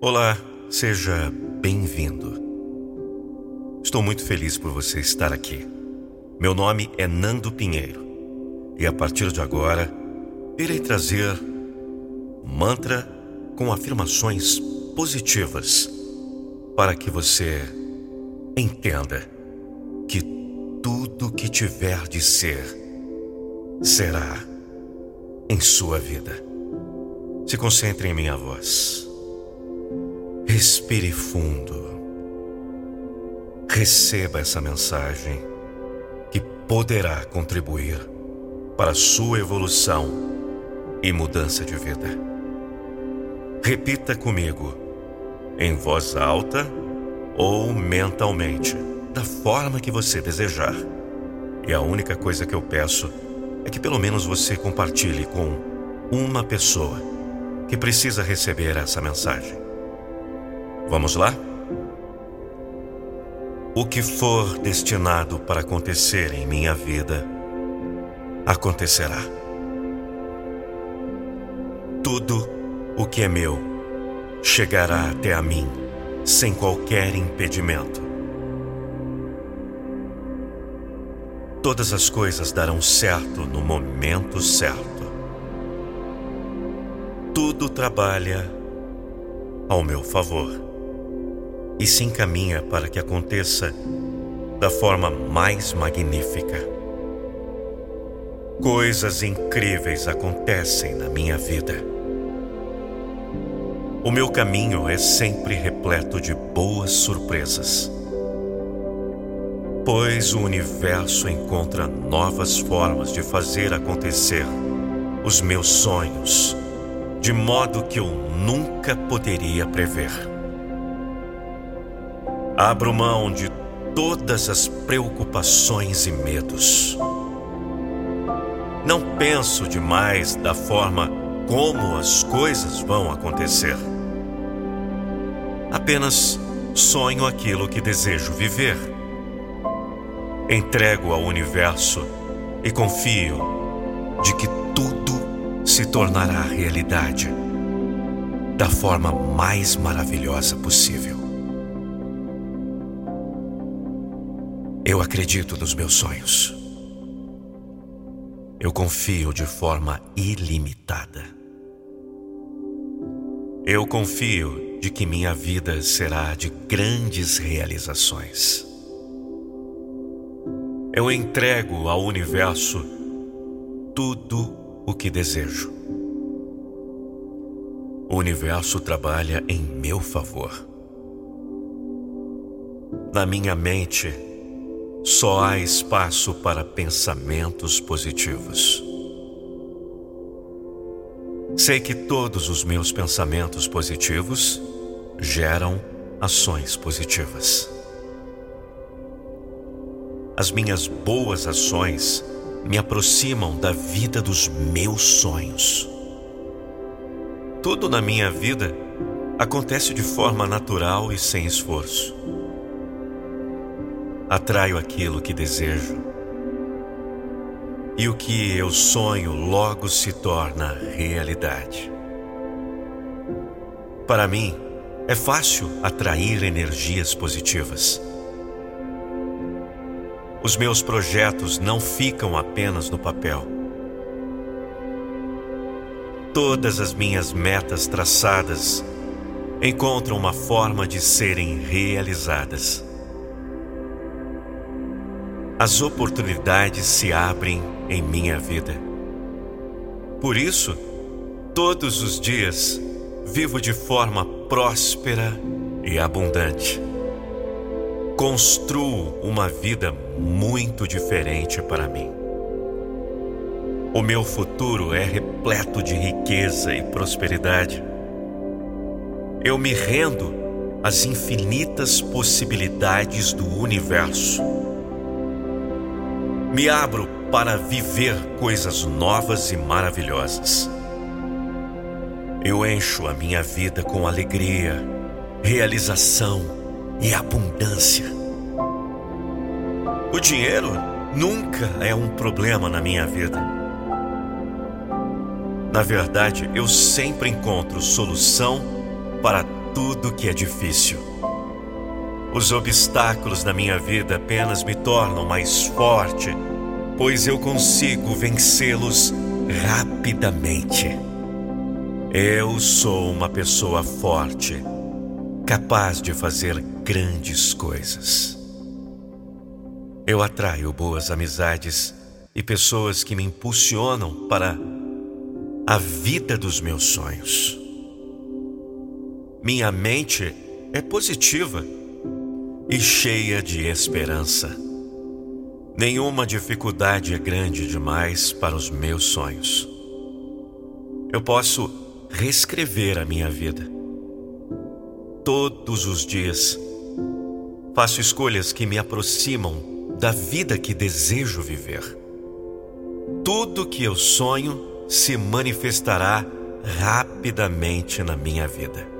Olá, seja bem-vindo. Estou muito feliz por você estar aqui. Meu nome é Nando Pinheiro e a partir de agora irei trazer mantra com afirmações positivas para que você entenda que tudo que tiver de ser será em sua vida. Se concentre em minha voz. Respire fundo. Receba essa mensagem que poderá contribuir para sua evolução e mudança de vida. Repita comigo, em voz alta ou mentalmente, da forma que você desejar. E a única coisa que eu peço é que pelo menos você compartilhe com uma pessoa que precisa receber essa mensagem. Vamos lá? O que for destinado para acontecer em minha vida, acontecerá. Tudo o que é meu chegará até a mim sem qualquer impedimento. Todas as coisas darão certo no momento certo. Tudo trabalha ao meu favor e se encaminha para que aconteça da forma mais magnífica. Coisas incríveis acontecem na minha vida. O meu caminho é sempre repleto de boas surpresas, pois o universo encontra novas formas de fazer acontecer os meus sonhos de modo que eu nunca poderia prever. Abro mão de todas as preocupações e medos. Não penso demais da forma como as coisas vão acontecer. Apenas sonho aquilo que desejo viver. Entrego ao universo e confio de que tudo se tornará realidade da forma mais maravilhosa possível. Eu acredito nos meus sonhos. Eu confio de forma ilimitada. Eu confio de que minha vida será de grandes realizações. Eu entrego ao universo tudo o que desejo. O universo trabalha em meu favor. Na minha mente, só há espaço para pensamentos positivos. Sei que todos os meus pensamentos positivos geram ações positivas. As minhas boas ações me aproximam da vida dos meus sonhos. Tudo na minha vida acontece de forma natural e sem esforço atraio aquilo que desejo. E o que eu sonho logo se torna realidade. Para mim, é fácil atrair energias positivas. Os meus projetos não ficam apenas no papel. Todas as minhas metas traçadas encontram uma forma de serem realizadas as oportunidades se abrem em minha vida. Por isso, todos os dias vivo de forma próspera e abundante. Construo uma vida muito diferente para mim. O meu futuro é repleto de riqueza e prosperidade. Eu me rendo às infinitas possibilidades do universo me abro para viver coisas novas e maravilhosas. Eu encho a minha vida com alegria, realização e abundância. O dinheiro nunca é um problema na minha vida. Na verdade, eu sempre encontro solução para tudo que é difícil. Os obstáculos na minha vida apenas me tornam mais forte, pois eu consigo vencê-los rapidamente. Eu sou uma pessoa forte, capaz de fazer grandes coisas. Eu atraio boas amizades e pessoas que me impulsionam para a vida dos meus sonhos. Minha mente é positiva e cheia de esperança. Nenhuma dificuldade é grande demais para os meus sonhos. Eu posso reescrever a minha vida. Todos os dias faço escolhas que me aproximam da vida que desejo viver. Tudo que eu sonho se manifestará rapidamente na minha vida.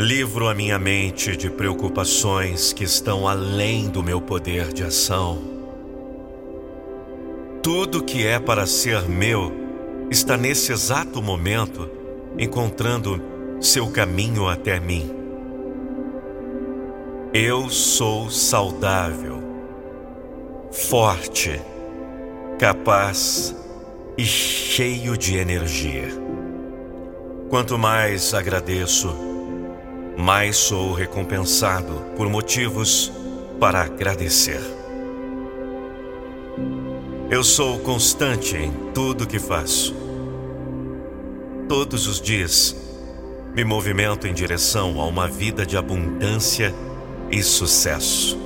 Livro a minha mente de preocupações que estão além do meu poder de ação. Tudo que é para ser meu está nesse exato momento encontrando seu caminho até mim. Eu sou saudável, forte, capaz e cheio de energia. Quanto mais agradeço, mais sou recompensado por motivos para agradecer. Eu sou constante em tudo que faço. Todos os dias me movimento em direção a uma vida de abundância e sucesso.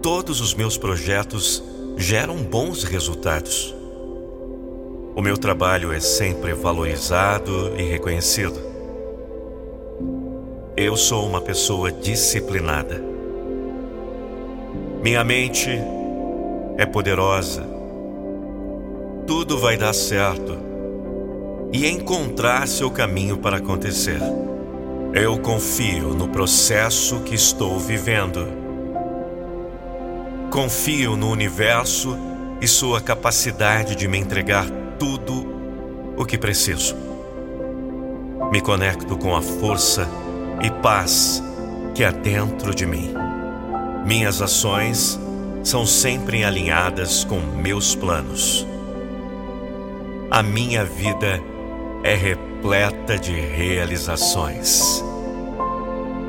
Todos os meus projetos geram bons resultados. O meu trabalho é sempre valorizado e reconhecido. Eu sou uma pessoa disciplinada. Minha mente é poderosa. Tudo vai dar certo e encontrar seu caminho para acontecer. Eu confio no processo que estou vivendo. Confio no universo e sua capacidade de me entregar tudo o que preciso. Me conecto com a força e paz que há dentro de mim. Minhas ações são sempre alinhadas com meus planos. A minha vida é repleta de realizações.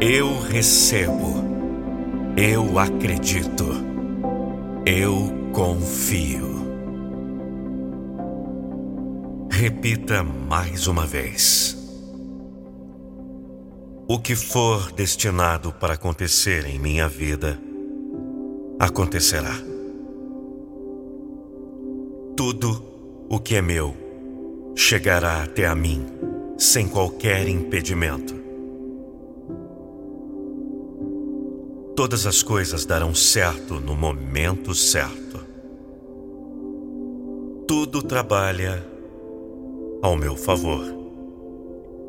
Eu recebo, eu acredito, eu confio. Repita mais uma vez. O que for destinado para acontecer em minha vida, acontecerá. Tudo o que é meu chegará até a mim sem qualquer impedimento. Todas as coisas darão certo no momento certo. Tudo trabalha ao meu favor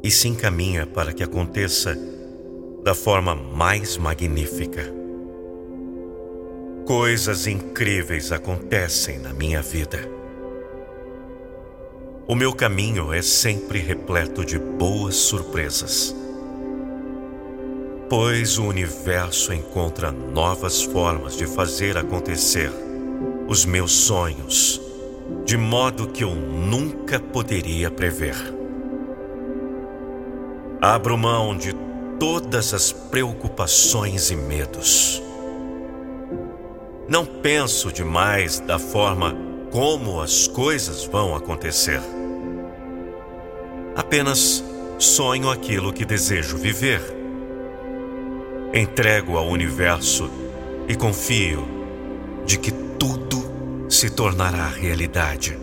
e se encaminha para que aconteça da forma mais magnífica. Coisas incríveis acontecem na minha vida. O meu caminho é sempre repleto de boas surpresas, pois o universo encontra novas formas de fazer acontecer os meus sonhos de modo que eu nunca poderia prever. Abro mão de todas as preocupações e medos. Não penso demais da forma como as coisas vão acontecer. Apenas sonho aquilo que desejo viver. Entrego ao universo e confio de que tudo se tornará realidade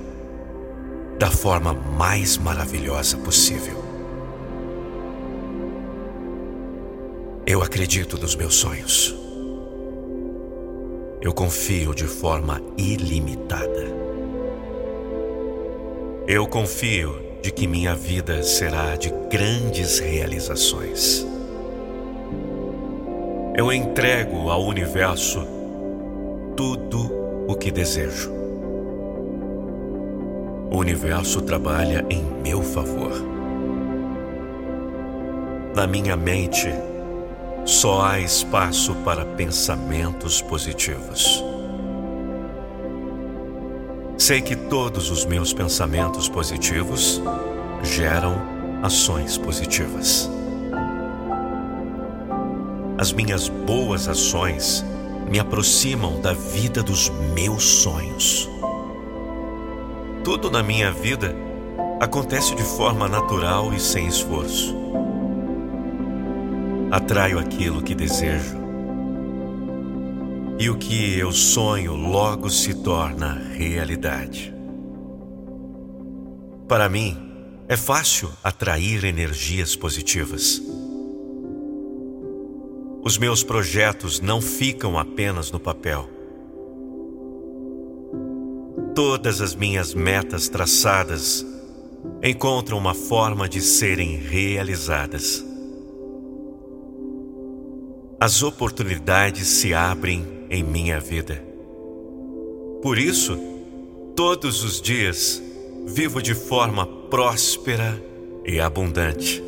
da forma mais maravilhosa possível. Eu acredito nos meus sonhos. Eu confio de forma ilimitada. Eu confio de que minha vida será de grandes realizações. Eu entrego ao universo tudo o que desejo. O universo trabalha em meu favor. Na minha mente, só há espaço para pensamentos positivos. Sei que todos os meus pensamentos positivos geram ações positivas. As minhas boas ações me aproximam da vida dos meus sonhos. Tudo na minha vida acontece de forma natural e sem esforço. Atraio aquilo que desejo. E o que eu sonho logo se torna realidade. Para mim, é fácil atrair energias positivas. Os meus projetos não ficam apenas no papel. Todas as minhas metas traçadas encontram uma forma de serem realizadas. As oportunidades se abrem em minha vida. Por isso, todos os dias vivo de forma próspera e abundante.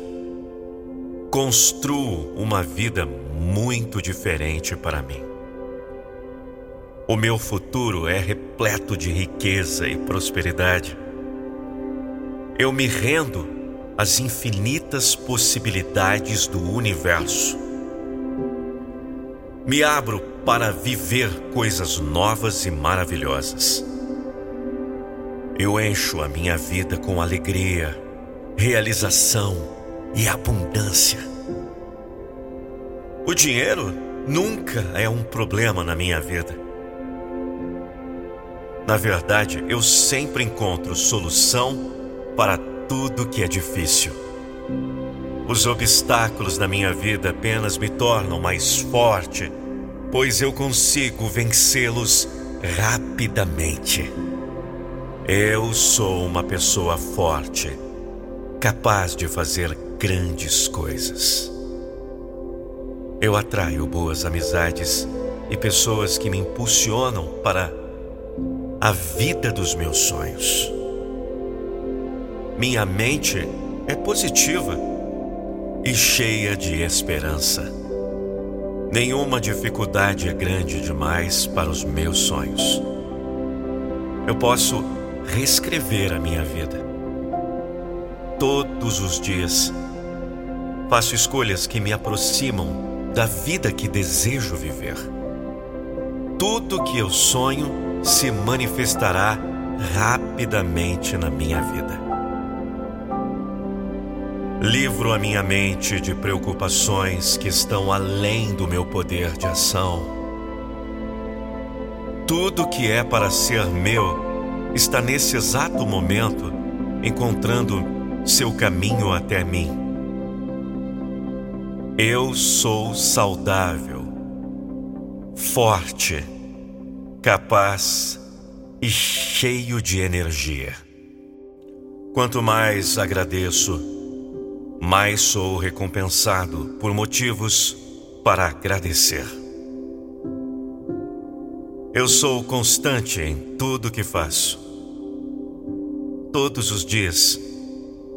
Construo uma vida muito diferente para mim. O meu futuro é repleto de riqueza e prosperidade. Eu me rendo às infinitas possibilidades do universo. Me abro para viver coisas novas e maravilhosas. Eu encho a minha vida com alegria, realização e abundância. O dinheiro nunca é um problema na minha vida. Na verdade, eu sempre encontro solução para tudo que é difícil. Os obstáculos da minha vida apenas me tornam mais forte, pois eu consigo vencê-los rapidamente. Eu sou uma pessoa forte, capaz de fazer grandes coisas. Eu atraio boas amizades e pessoas que me impulsionam para a vida dos meus sonhos. Minha mente é positiva e cheia de esperança. Nenhuma dificuldade é grande demais para os meus sonhos. Eu posso reescrever a minha vida. Todos os dias faço escolhas que me aproximam da vida que desejo viver. Tudo que eu sonho se manifestará rapidamente na minha vida. Livro a minha mente de preocupações que estão além do meu poder de ação. Tudo que é para ser meu está nesse exato momento encontrando seu caminho até mim. Eu sou saudável, forte, capaz e cheio de energia. Quanto mais agradeço, mais sou recompensado por motivos para agradecer. Eu sou constante em tudo que faço. Todos os dias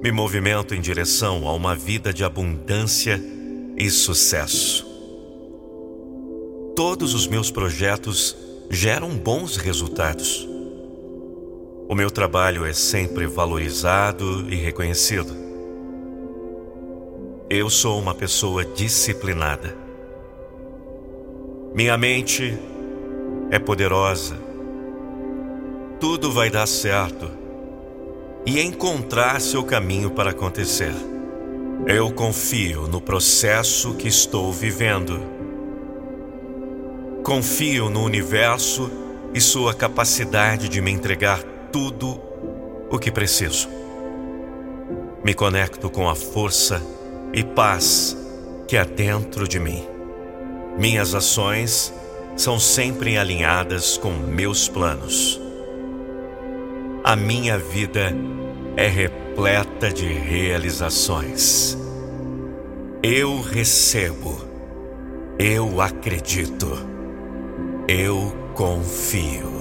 me movimento em direção a uma vida de abundância e sucesso. Todos os meus projetos geram bons resultados. O meu trabalho é sempre valorizado e reconhecido. Eu sou uma pessoa disciplinada. Minha mente é poderosa. Tudo vai dar certo e encontrar seu caminho para acontecer. Eu confio no processo que estou vivendo. Confio no universo e sua capacidade de me entregar tudo o que preciso. Me conecto com a força e paz que há dentro de mim. Minhas ações são sempre alinhadas com meus planos. A minha vida é repleta de realizações. Eu recebo, eu acredito, eu confio.